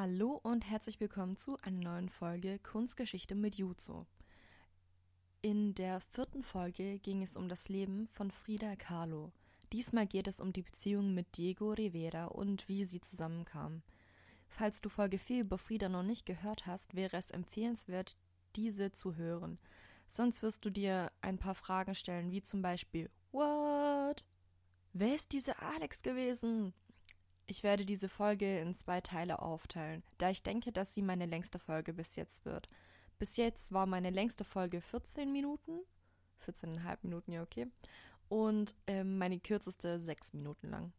Hallo und herzlich willkommen zu einer neuen Folge Kunstgeschichte mit Juzo. In der vierten Folge ging es um das Leben von Frida Kahlo. Diesmal geht es um die Beziehung mit Diego Rivera und wie sie zusammenkamen. Falls du Folge 4 über Frida noch nicht gehört hast, wäre es empfehlenswert, diese zu hören. Sonst wirst du dir ein paar Fragen stellen, wie zum Beispiel What? Wer ist diese Alex gewesen? Ich werde diese Folge in zwei Teile aufteilen, da ich denke, dass sie meine längste Folge bis jetzt wird. Bis jetzt war meine längste Folge 14 Minuten. 14,5 Minuten, ja, okay. Und ähm, meine kürzeste 6 Minuten lang.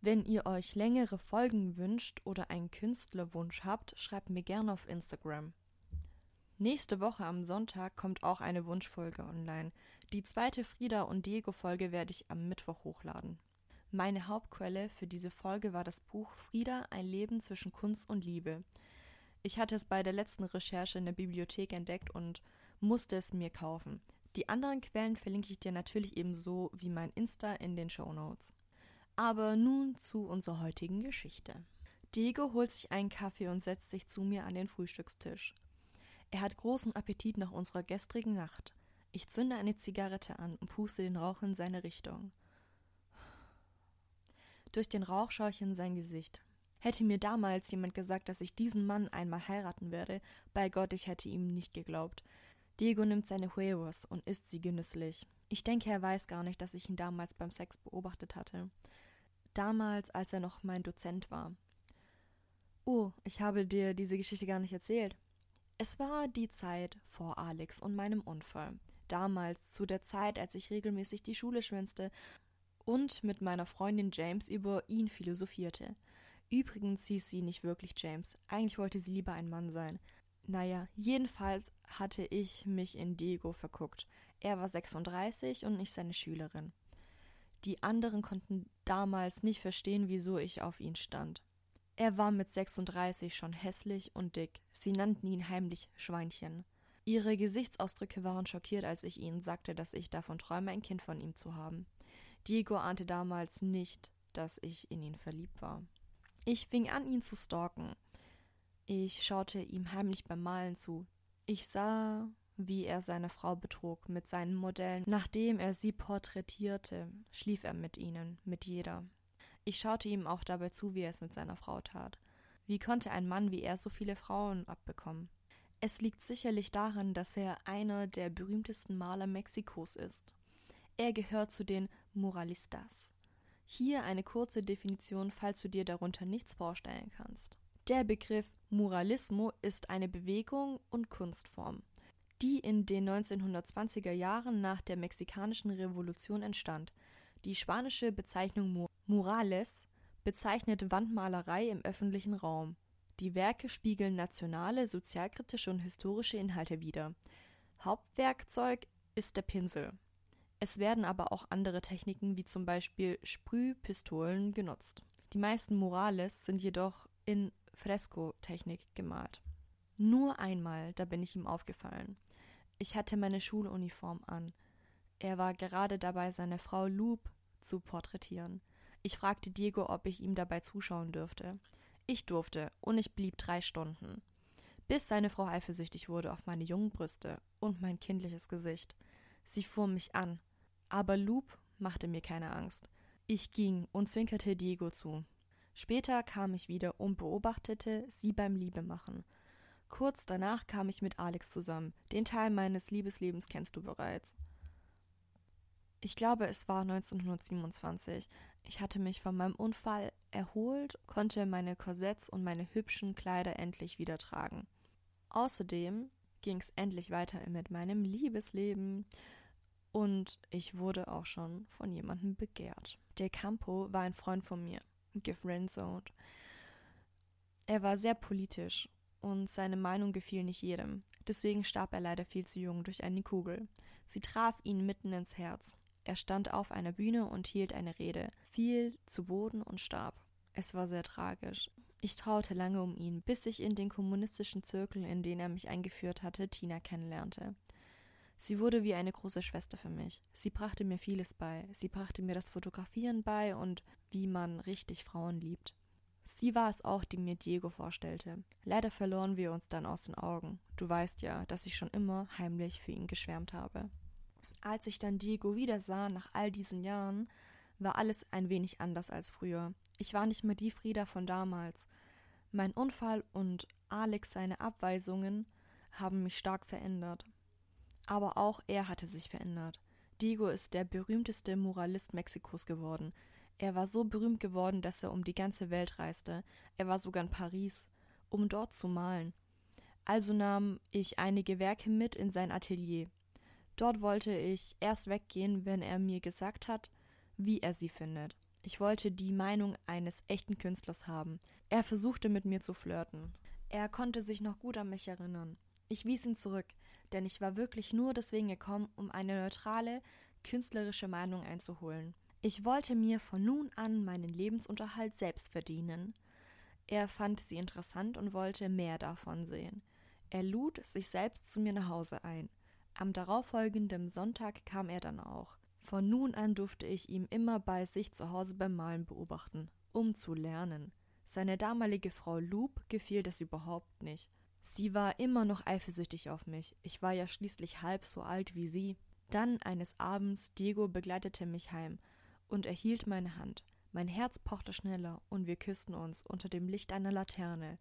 Wenn ihr euch längere Folgen wünscht oder einen Künstlerwunsch habt, schreibt mir gerne auf Instagram. Nächste Woche am Sonntag kommt auch eine Wunschfolge online. Die zweite Frieda und Diego Folge werde ich am Mittwoch hochladen. Meine Hauptquelle für diese Folge war das Buch Frieda, ein Leben zwischen Kunst und Liebe. Ich hatte es bei der letzten Recherche in der Bibliothek entdeckt und musste es mir kaufen. Die anderen Quellen verlinke ich dir natürlich ebenso wie mein Insta in den Show Notes. Aber nun zu unserer heutigen Geschichte. Diego holt sich einen Kaffee und setzt sich zu mir an den Frühstückstisch. Er hat großen Appetit nach unserer gestrigen Nacht. Ich zünde eine Zigarette an und puste den Rauch in seine Richtung. Durch den Rauch schaue ich in sein Gesicht. Hätte mir damals jemand gesagt, dass ich diesen Mann einmal heiraten werde, bei Gott, ich hätte ihm nicht geglaubt. Diego nimmt seine Huevos und isst sie genüsslich. Ich denke, er weiß gar nicht, dass ich ihn damals beim Sex beobachtet hatte. Damals, als er noch mein Dozent war. Oh, ich habe dir diese Geschichte gar nicht erzählt. Es war die Zeit vor Alex und meinem Unfall. Damals, zu der Zeit, als ich regelmäßig die Schule schwänzte und mit meiner Freundin James über ihn philosophierte. Übrigens hieß sie nicht wirklich James. Eigentlich wollte sie lieber ein Mann sein. Naja, jedenfalls hatte ich mich in Diego verguckt. Er war 36 und ich seine Schülerin. Die anderen konnten damals nicht verstehen, wieso ich auf ihn stand. Er war mit 36 schon hässlich und dick. Sie nannten ihn heimlich Schweinchen. Ihre Gesichtsausdrücke waren schockiert, als ich ihnen sagte, dass ich davon träume, ein Kind von ihm zu haben. Diego ahnte damals nicht, dass ich in ihn verliebt war. Ich fing an, ihn zu stalken. Ich schaute ihm heimlich beim Malen zu. Ich sah, wie er seine Frau betrug mit seinen Modellen. Nachdem er sie porträtierte, schlief er mit ihnen, mit jeder. Ich schaute ihm auch dabei zu, wie er es mit seiner Frau tat. Wie konnte ein Mann wie er so viele Frauen abbekommen? Es liegt sicherlich daran, dass er einer der berühmtesten Maler Mexikos ist. Er gehört zu den Moralistas. Hier eine kurze Definition, falls du dir darunter nichts vorstellen kannst. Der Begriff Muralismo ist eine Bewegung und Kunstform, die in den 1920er Jahren nach der mexikanischen Revolution entstand. Die spanische Bezeichnung Murales bezeichnet Wandmalerei im öffentlichen Raum. Die Werke spiegeln nationale, sozialkritische und historische Inhalte wider. Hauptwerkzeug ist der Pinsel. Es werden aber auch andere Techniken wie zum Beispiel Sprühpistolen genutzt. Die meisten Murales sind jedoch in Fresco-Technik gemalt. Nur einmal, da bin ich ihm aufgefallen. Ich hatte meine Schuluniform an. Er war gerade dabei, seine Frau Loop zu porträtieren. Ich fragte Diego, ob ich ihm dabei zuschauen dürfte. Ich durfte, und ich blieb drei Stunden. Bis seine Frau eifersüchtig wurde auf meine jungen Brüste und mein kindliches Gesicht. Sie fuhr mich an, aber Loop machte mir keine Angst. Ich ging und zwinkerte Diego zu. Später kam ich wieder und beobachtete sie beim Liebemachen. Kurz danach kam ich mit Alex zusammen. Den Teil meines Liebeslebens kennst du bereits. Ich glaube, es war 1927. Ich hatte mich von meinem Unfall erholt, konnte meine Korsetts und meine hübschen Kleider endlich wieder tragen. Außerdem ging es endlich weiter mit meinem Liebesleben. Und ich wurde auch schon von jemandem begehrt. Der Campo war ein Freund von mir, gefriendzoned. Er war sehr politisch und seine Meinung gefiel nicht jedem. Deswegen starb er leider viel zu jung durch eine Kugel. Sie traf ihn mitten ins Herz. Er stand auf einer Bühne und hielt eine Rede, fiel zu Boden und starb. Es war sehr tragisch. Ich traute lange um ihn, bis ich in den kommunistischen Zirkel, in den er mich eingeführt hatte, Tina kennenlernte. Sie wurde wie eine große Schwester für mich. Sie brachte mir vieles bei. Sie brachte mir das Fotografieren bei und wie man richtig Frauen liebt. Sie war es auch, die mir Diego vorstellte. Leider verloren wir uns dann aus den Augen. Du weißt ja, dass ich schon immer heimlich für ihn geschwärmt habe. Als ich dann Diego wieder sah nach all diesen Jahren, war alles ein wenig anders als früher. Ich war nicht mehr die Frieda von damals. Mein Unfall und Alex seine Abweisungen haben mich stark verändert. Aber auch er hatte sich verändert. Diego ist der berühmteste Moralist Mexikos geworden. Er war so berühmt geworden, dass er um die ganze Welt reiste. Er war sogar in Paris, um dort zu malen. Also nahm ich einige Werke mit in sein Atelier. Dort wollte ich erst weggehen, wenn er mir gesagt hat, wie er sie findet. Ich wollte die Meinung eines echten Künstlers haben. Er versuchte mit mir zu flirten. Er konnte sich noch gut an mich erinnern. Ich wies ihn zurück, denn ich war wirklich nur deswegen gekommen, um eine neutrale, künstlerische Meinung einzuholen. Ich wollte mir von nun an meinen Lebensunterhalt selbst verdienen. Er fand sie interessant und wollte mehr davon sehen. Er lud sich selbst zu mir nach Hause ein. Am darauffolgenden Sonntag kam er dann auch. Von nun an durfte ich ihn immer bei sich zu Hause beim Malen beobachten, um zu lernen. Seine damalige Frau Loop gefiel das überhaupt nicht. Sie war immer noch eifersüchtig auf mich. Ich war ja schließlich halb so alt wie sie. Dann eines Abends Diego begleitete mich heim und erhielt meine Hand. Mein Herz pochte schneller und wir küssten uns unter dem Licht einer Laterne.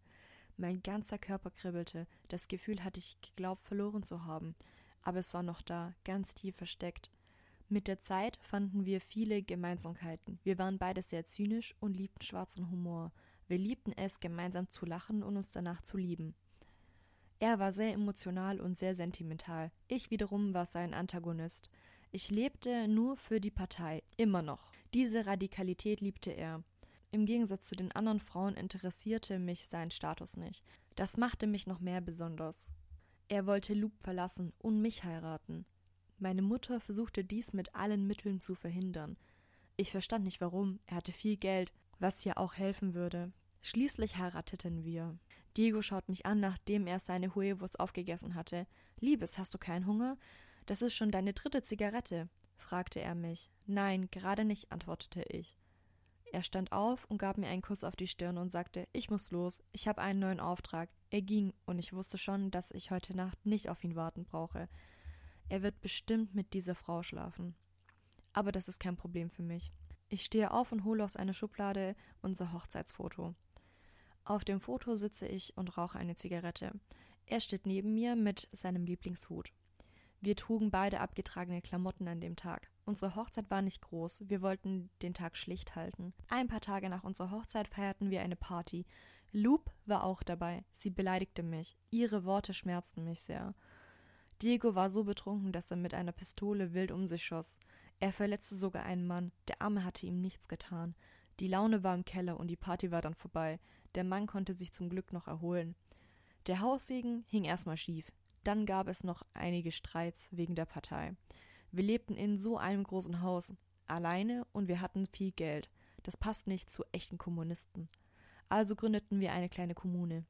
Mein ganzer Körper kribbelte, das Gefühl hatte ich geglaubt verloren zu haben, aber es war noch da, ganz tief versteckt. Mit der Zeit fanden wir viele Gemeinsamkeiten. Wir waren beide sehr zynisch und liebten schwarzen Humor. Wir liebten es, gemeinsam zu lachen und uns danach zu lieben. Er war sehr emotional und sehr sentimental. Ich wiederum war sein Antagonist. Ich lebte nur für die Partei, immer noch. Diese Radikalität liebte er. Im Gegensatz zu den anderen Frauen interessierte mich sein Status nicht. Das machte mich noch mehr besonders. Er wollte Loop verlassen und mich heiraten. Meine Mutter versuchte dies mit allen Mitteln zu verhindern. Ich verstand nicht warum, er hatte viel Geld, was ja auch helfen würde. Schließlich heirateten wir. Diego schaut mich an, nachdem er seine Huevos aufgegessen hatte. Liebes, hast du keinen Hunger? Das ist schon deine dritte Zigarette, fragte er mich. Nein, gerade nicht, antwortete ich. Er stand auf und gab mir einen Kuss auf die Stirn und sagte, ich muss los, ich habe einen neuen Auftrag. Er ging, und ich wusste schon, dass ich heute Nacht nicht auf ihn warten brauche. Er wird bestimmt mit dieser Frau schlafen. Aber das ist kein Problem für mich. Ich stehe auf und hole aus einer Schublade unser Hochzeitsfoto. Auf dem Foto sitze ich und rauche eine Zigarette. Er steht neben mir mit seinem Lieblingshut. Wir trugen beide abgetragene Klamotten an dem Tag. Unsere Hochzeit war nicht groß, wir wollten den Tag schlicht halten. Ein paar Tage nach unserer Hochzeit feierten wir eine Party. Loop war auch dabei. Sie beleidigte mich. Ihre Worte schmerzten mich sehr. Diego war so betrunken, dass er mit einer Pistole wild um sich schoss. Er verletzte sogar einen Mann. Der Arme hatte ihm nichts getan. Die Laune war im Keller und die Party war dann vorbei. Der Mann konnte sich zum Glück noch erholen. Der Haussegen hing erstmal schief. Dann gab es noch einige Streits wegen der Partei. Wir lebten in so einem großen Haus, alleine und wir hatten viel Geld. Das passt nicht zu echten Kommunisten. Also gründeten wir eine kleine Kommune.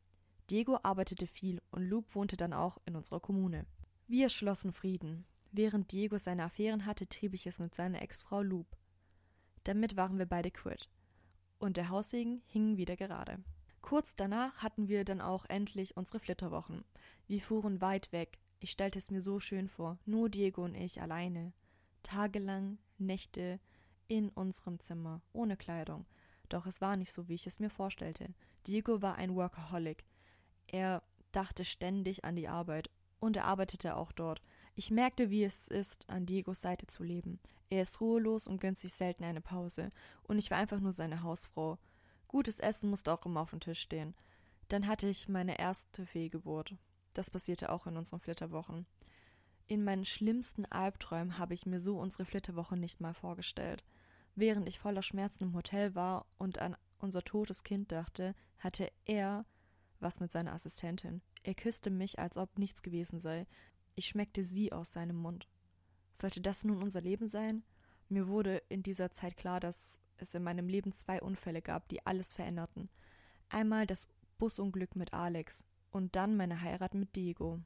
Diego arbeitete viel und Luke wohnte dann auch in unserer Kommune. Wir schlossen Frieden. Während Diego seine Affären hatte, trieb ich es mit seiner Ex-Frau Loop. Damit waren wir beide quitt. Und der Haussegen hing wieder gerade. Kurz danach hatten wir dann auch endlich unsere Flitterwochen. Wir fuhren weit weg. Ich stellte es mir so schön vor, nur Diego und ich alleine. Tagelang, Nächte, in unserem Zimmer, ohne Kleidung. Doch es war nicht so, wie ich es mir vorstellte. Diego war ein Workaholic. Er dachte ständig an die Arbeit und er arbeitete auch dort. Ich merkte, wie es ist, an Diegos Seite zu leben. Er ist ruhelos und gönnt sich selten eine Pause, und ich war einfach nur seine Hausfrau. Gutes Essen musste auch immer auf dem Tisch stehen. Dann hatte ich meine erste Fehlgeburt. Das passierte auch in unseren Flitterwochen. In meinen schlimmsten Albträumen habe ich mir so unsere Flitterwoche nicht mal vorgestellt. Während ich voller Schmerzen im Hotel war und an unser totes Kind dachte, hatte er was mit seiner Assistentin. Er küsste mich, als ob nichts gewesen sei. Ich schmeckte sie aus seinem Mund. Sollte das nun unser Leben sein? Mir wurde in dieser Zeit klar, dass es in meinem Leben zwei Unfälle gab, die alles veränderten. Einmal das Busunglück mit Alex und dann meine Heirat mit Diego.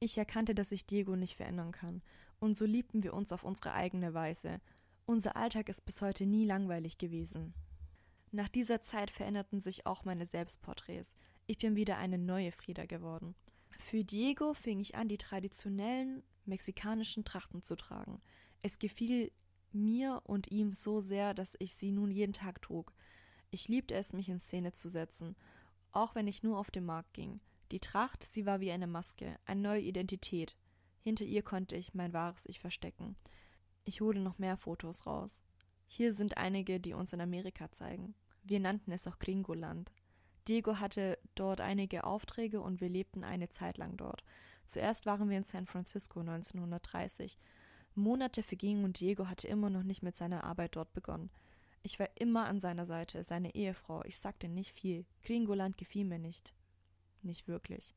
Ich erkannte, dass ich Diego nicht verändern kann, und so liebten wir uns auf unsere eigene Weise. Unser Alltag ist bis heute nie langweilig gewesen. Nach dieser Zeit veränderten sich auch meine Selbstporträts. Ich bin wieder eine neue Frieda geworden. Für Diego fing ich an, die traditionellen mexikanischen Trachten zu tragen. Es gefiel mir und ihm so sehr, dass ich sie nun jeden Tag trug. Ich liebte es, mich in Szene zu setzen, auch wenn ich nur auf den Markt ging. Die Tracht, sie war wie eine Maske, eine neue Identität. Hinter ihr konnte ich mein wahres Ich verstecken. Ich hole noch mehr Fotos raus. Hier sind einige, die uns in Amerika zeigen. Wir nannten es auch Gringoland. Diego hatte dort einige Aufträge und wir lebten eine Zeit lang dort. Zuerst waren wir in San Francisco 1930. Monate vergingen und Diego hatte immer noch nicht mit seiner Arbeit dort begonnen. Ich war immer an seiner Seite, seine Ehefrau. Ich sagte nicht viel. Gringoland gefiel mir nicht. Nicht wirklich.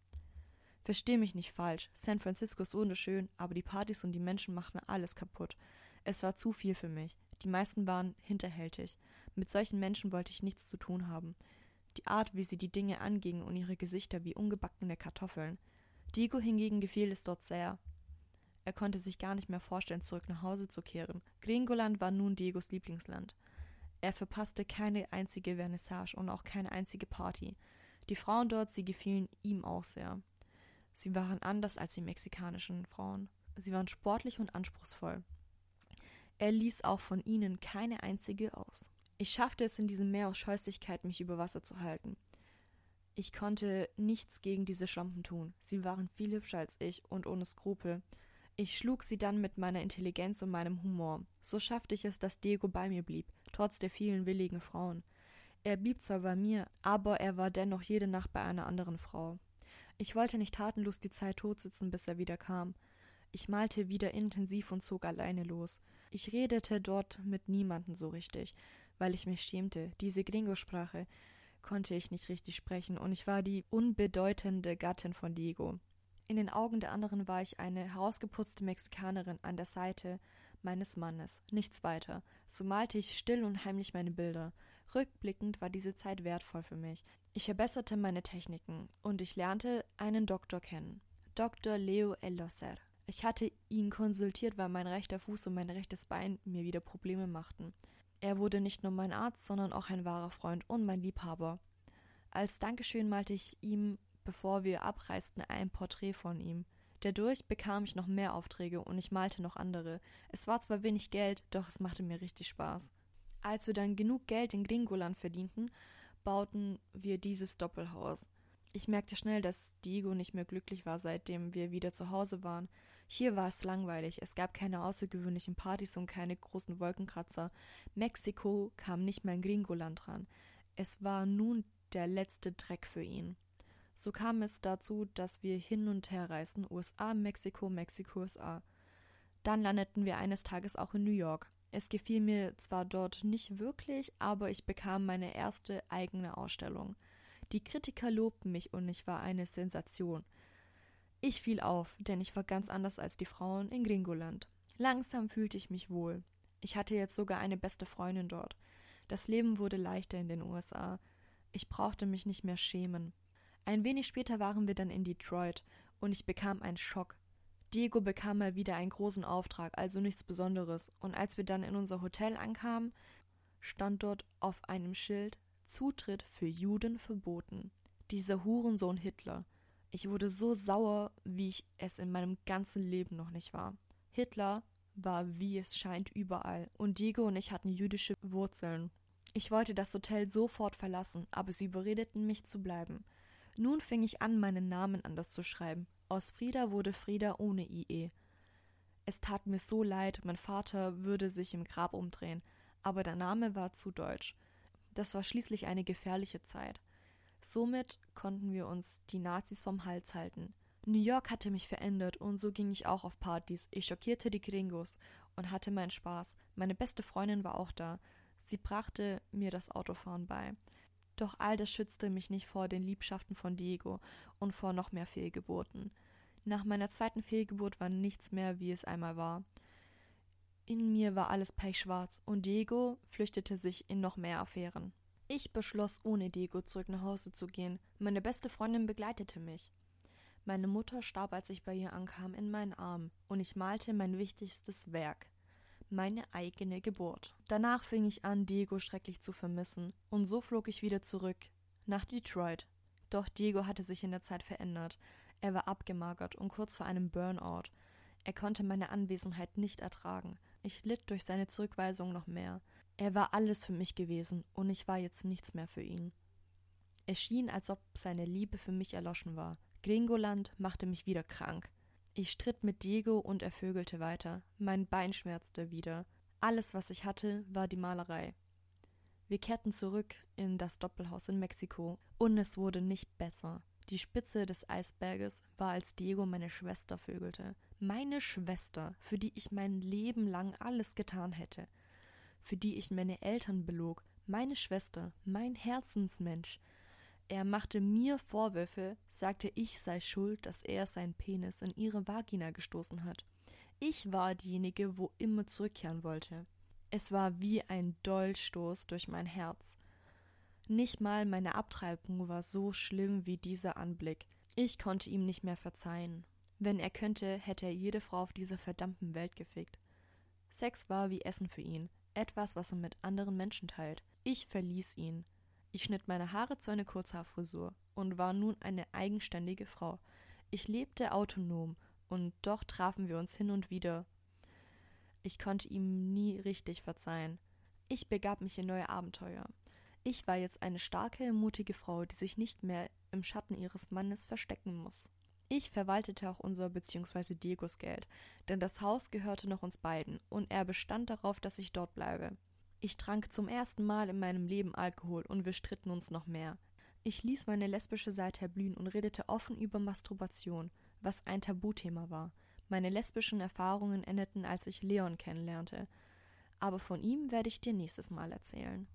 Versteh mich nicht falsch. San Francisco ist wunderschön, aber die Partys und die Menschen machten alles kaputt. Es war zu viel für mich. Die meisten waren hinterhältig. Mit solchen Menschen wollte ich nichts zu tun haben. Die Art, wie sie die Dinge angingen und ihre Gesichter wie ungebackene Kartoffeln. Diego hingegen gefiel es dort sehr. Er konnte sich gar nicht mehr vorstellen, zurück nach Hause zu kehren. Gringoland war nun Diegos Lieblingsland. Er verpasste keine einzige Vernissage und auch keine einzige Party. Die Frauen dort, sie gefielen ihm auch sehr. Sie waren anders als die mexikanischen Frauen. Sie waren sportlich und anspruchsvoll. Er ließ auch von ihnen keine einzige aus. Ich schaffte es in diesem Meer aus Scheußlichkeit, mich über Wasser zu halten. Ich konnte nichts gegen diese Schlampen tun. Sie waren viel hübscher als ich und ohne Skrupel. Ich schlug sie dann mit meiner Intelligenz und meinem Humor. So schaffte ich es, dass Diego bei mir blieb, trotz der vielen willigen Frauen. Er blieb zwar bei mir, aber er war dennoch jede Nacht bei einer anderen Frau. Ich wollte nicht tatenlos die Zeit totsitzen, bis er wieder kam. Ich malte wieder intensiv und zog alleine los. Ich redete dort mit niemanden so richtig, weil ich mich schämte. Diese Gringo-Sprache konnte ich nicht richtig sprechen und ich war die unbedeutende Gattin von Diego. In den Augen der anderen war ich eine herausgeputzte Mexikanerin an der Seite meines Mannes, nichts weiter. So malte ich still und heimlich meine Bilder. Rückblickend war diese Zeit wertvoll für mich. Ich verbesserte meine Techniken und ich lernte einen Doktor kennen. Dr. Leo Eloser. Ich hatte ihn konsultiert, weil mein rechter Fuß und mein rechtes Bein mir wieder Probleme machten. Er wurde nicht nur mein Arzt, sondern auch ein wahrer Freund und mein Liebhaber. Als Dankeschön malte ich ihm, bevor wir abreisten, ein Porträt von ihm. Dadurch bekam ich noch mehr Aufträge und ich malte noch andere. Es war zwar wenig Geld, doch es machte mir richtig Spaß. Als wir dann genug Geld in Gringoland verdienten, bauten wir dieses Doppelhaus. Ich merkte schnell, dass Diego nicht mehr glücklich war, seitdem wir wieder zu Hause waren. Hier war es langweilig, es gab keine außergewöhnlichen Partys und keine großen Wolkenkratzer. Mexiko kam nicht mehr in Gringoland ran. Es war nun der letzte Dreck für ihn. So kam es dazu, dass wir hin und her reisten, USA, Mexiko, Mexiko, USA. Dann landeten wir eines Tages auch in New York. Es gefiel mir zwar dort nicht wirklich, aber ich bekam meine erste eigene Ausstellung. Die Kritiker lobten mich und ich war eine Sensation. Ich fiel auf, denn ich war ganz anders als die Frauen in Gringoland. Langsam fühlte ich mich wohl. Ich hatte jetzt sogar eine beste Freundin dort. Das Leben wurde leichter in den USA. Ich brauchte mich nicht mehr schämen. Ein wenig später waren wir dann in Detroit und ich bekam einen Schock. Diego bekam mal wieder einen großen Auftrag, also nichts Besonderes, und als wir dann in unser Hotel ankamen, stand dort auf einem Schild Zutritt für Juden verboten. Dieser Hurensohn Hitler. Ich wurde so sauer, wie ich es in meinem ganzen Leben noch nicht war. Hitler war, wie es scheint, überall, und Diego und ich hatten jüdische Wurzeln. Ich wollte das Hotel sofort verlassen, aber sie überredeten mich zu bleiben. Nun fing ich an, meinen Namen anders zu schreiben. Aus Frieda wurde Frieda ohne IE. Es tat mir so leid, mein Vater würde sich im Grab umdrehen, aber der Name war zu deutsch. Das war schließlich eine gefährliche Zeit. Somit konnten wir uns die Nazis vom Hals halten. New York hatte mich verändert und so ging ich auch auf Partys. Ich schockierte die Gringos und hatte meinen Spaß. Meine beste Freundin war auch da. Sie brachte mir das Autofahren bei. Doch all das schützte mich nicht vor den Liebschaften von Diego und vor noch mehr Fehlgeburten. Nach meiner zweiten Fehlgeburt war nichts mehr, wie es einmal war. In mir war alles pechschwarz und Diego flüchtete sich in noch mehr Affären. Ich beschloss, ohne Diego zurück nach Hause zu gehen. Meine beste Freundin begleitete mich. Meine Mutter starb, als ich bei ihr ankam, in meinen Armen, und ich malte mein wichtigstes Werk. Meine eigene Geburt. Danach fing ich an, Diego schrecklich zu vermissen, und so flog ich wieder zurück nach Detroit. Doch Diego hatte sich in der Zeit verändert. Er war abgemagert und kurz vor einem Burnout. Er konnte meine Anwesenheit nicht ertragen. Ich litt durch seine Zurückweisung noch mehr. Er war alles für mich gewesen, und ich war jetzt nichts mehr für ihn. Es schien, als ob seine Liebe für mich erloschen war. Gringoland machte mich wieder krank. Ich stritt mit Diego und er vögelte weiter. Mein Bein schmerzte wieder. Alles, was ich hatte, war die Malerei. Wir kehrten zurück in das Doppelhaus in Mexiko, und es wurde nicht besser. Die Spitze des Eisberges war, als Diego meine Schwester vögelte. Meine Schwester, für die ich mein Leben lang alles getan hätte. Für die ich meine Eltern belog. Meine Schwester, mein Herzensmensch. Er machte mir Vorwürfe, sagte, ich sei schuld, dass er seinen Penis in ihre Vagina gestoßen hat. Ich war diejenige, wo immer zurückkehren wollte. Es war wie ein Dolchstoß durch mein Herz. Nicht mal meine Abtreibung war so schlimm wie dieser Anblick. Ich konnte ihm nicht mehr verzeihen. Wenn er könnte, hätte er jede Frau auf dieser verdammten Welt gefickt. Sex war wie Essen für ihn, etwas, was er mit anderen Menschen teilt. Ich verließ ihn. Ich schnitt meine Haare zu einer Kurzhaarfrisur und war nun eine eigenständige Frau. Ich lebte autonom, und doch trafen wir uns hin und wieder. Ich konnte ihm nie richtig verzeihen. Ich begab mich in neue Abenteuer. Ich war jetzt eine starke, mutige Frau, die sich nicht mehr im Schatten ihres Mannes verstecken muss. Ich verwaltete auch unser bzw. Diegos Geld, denn das Haus gehörte noch uns beiden, und er bestand darauf, dass ich dort bleibe. Ich trank zum ersten Mal in meinem Leben Alkohol und wir stritten uns noch mehr. Ich ließ meine lesbische Seite erblühen und redete offen über Masturbation, was ein Tabuthema war. Meine lesbischen Erfahrungen endeten, als ich Leon kennenlernte. Aber von ihm werde ich dir nächstes Mal erzählen.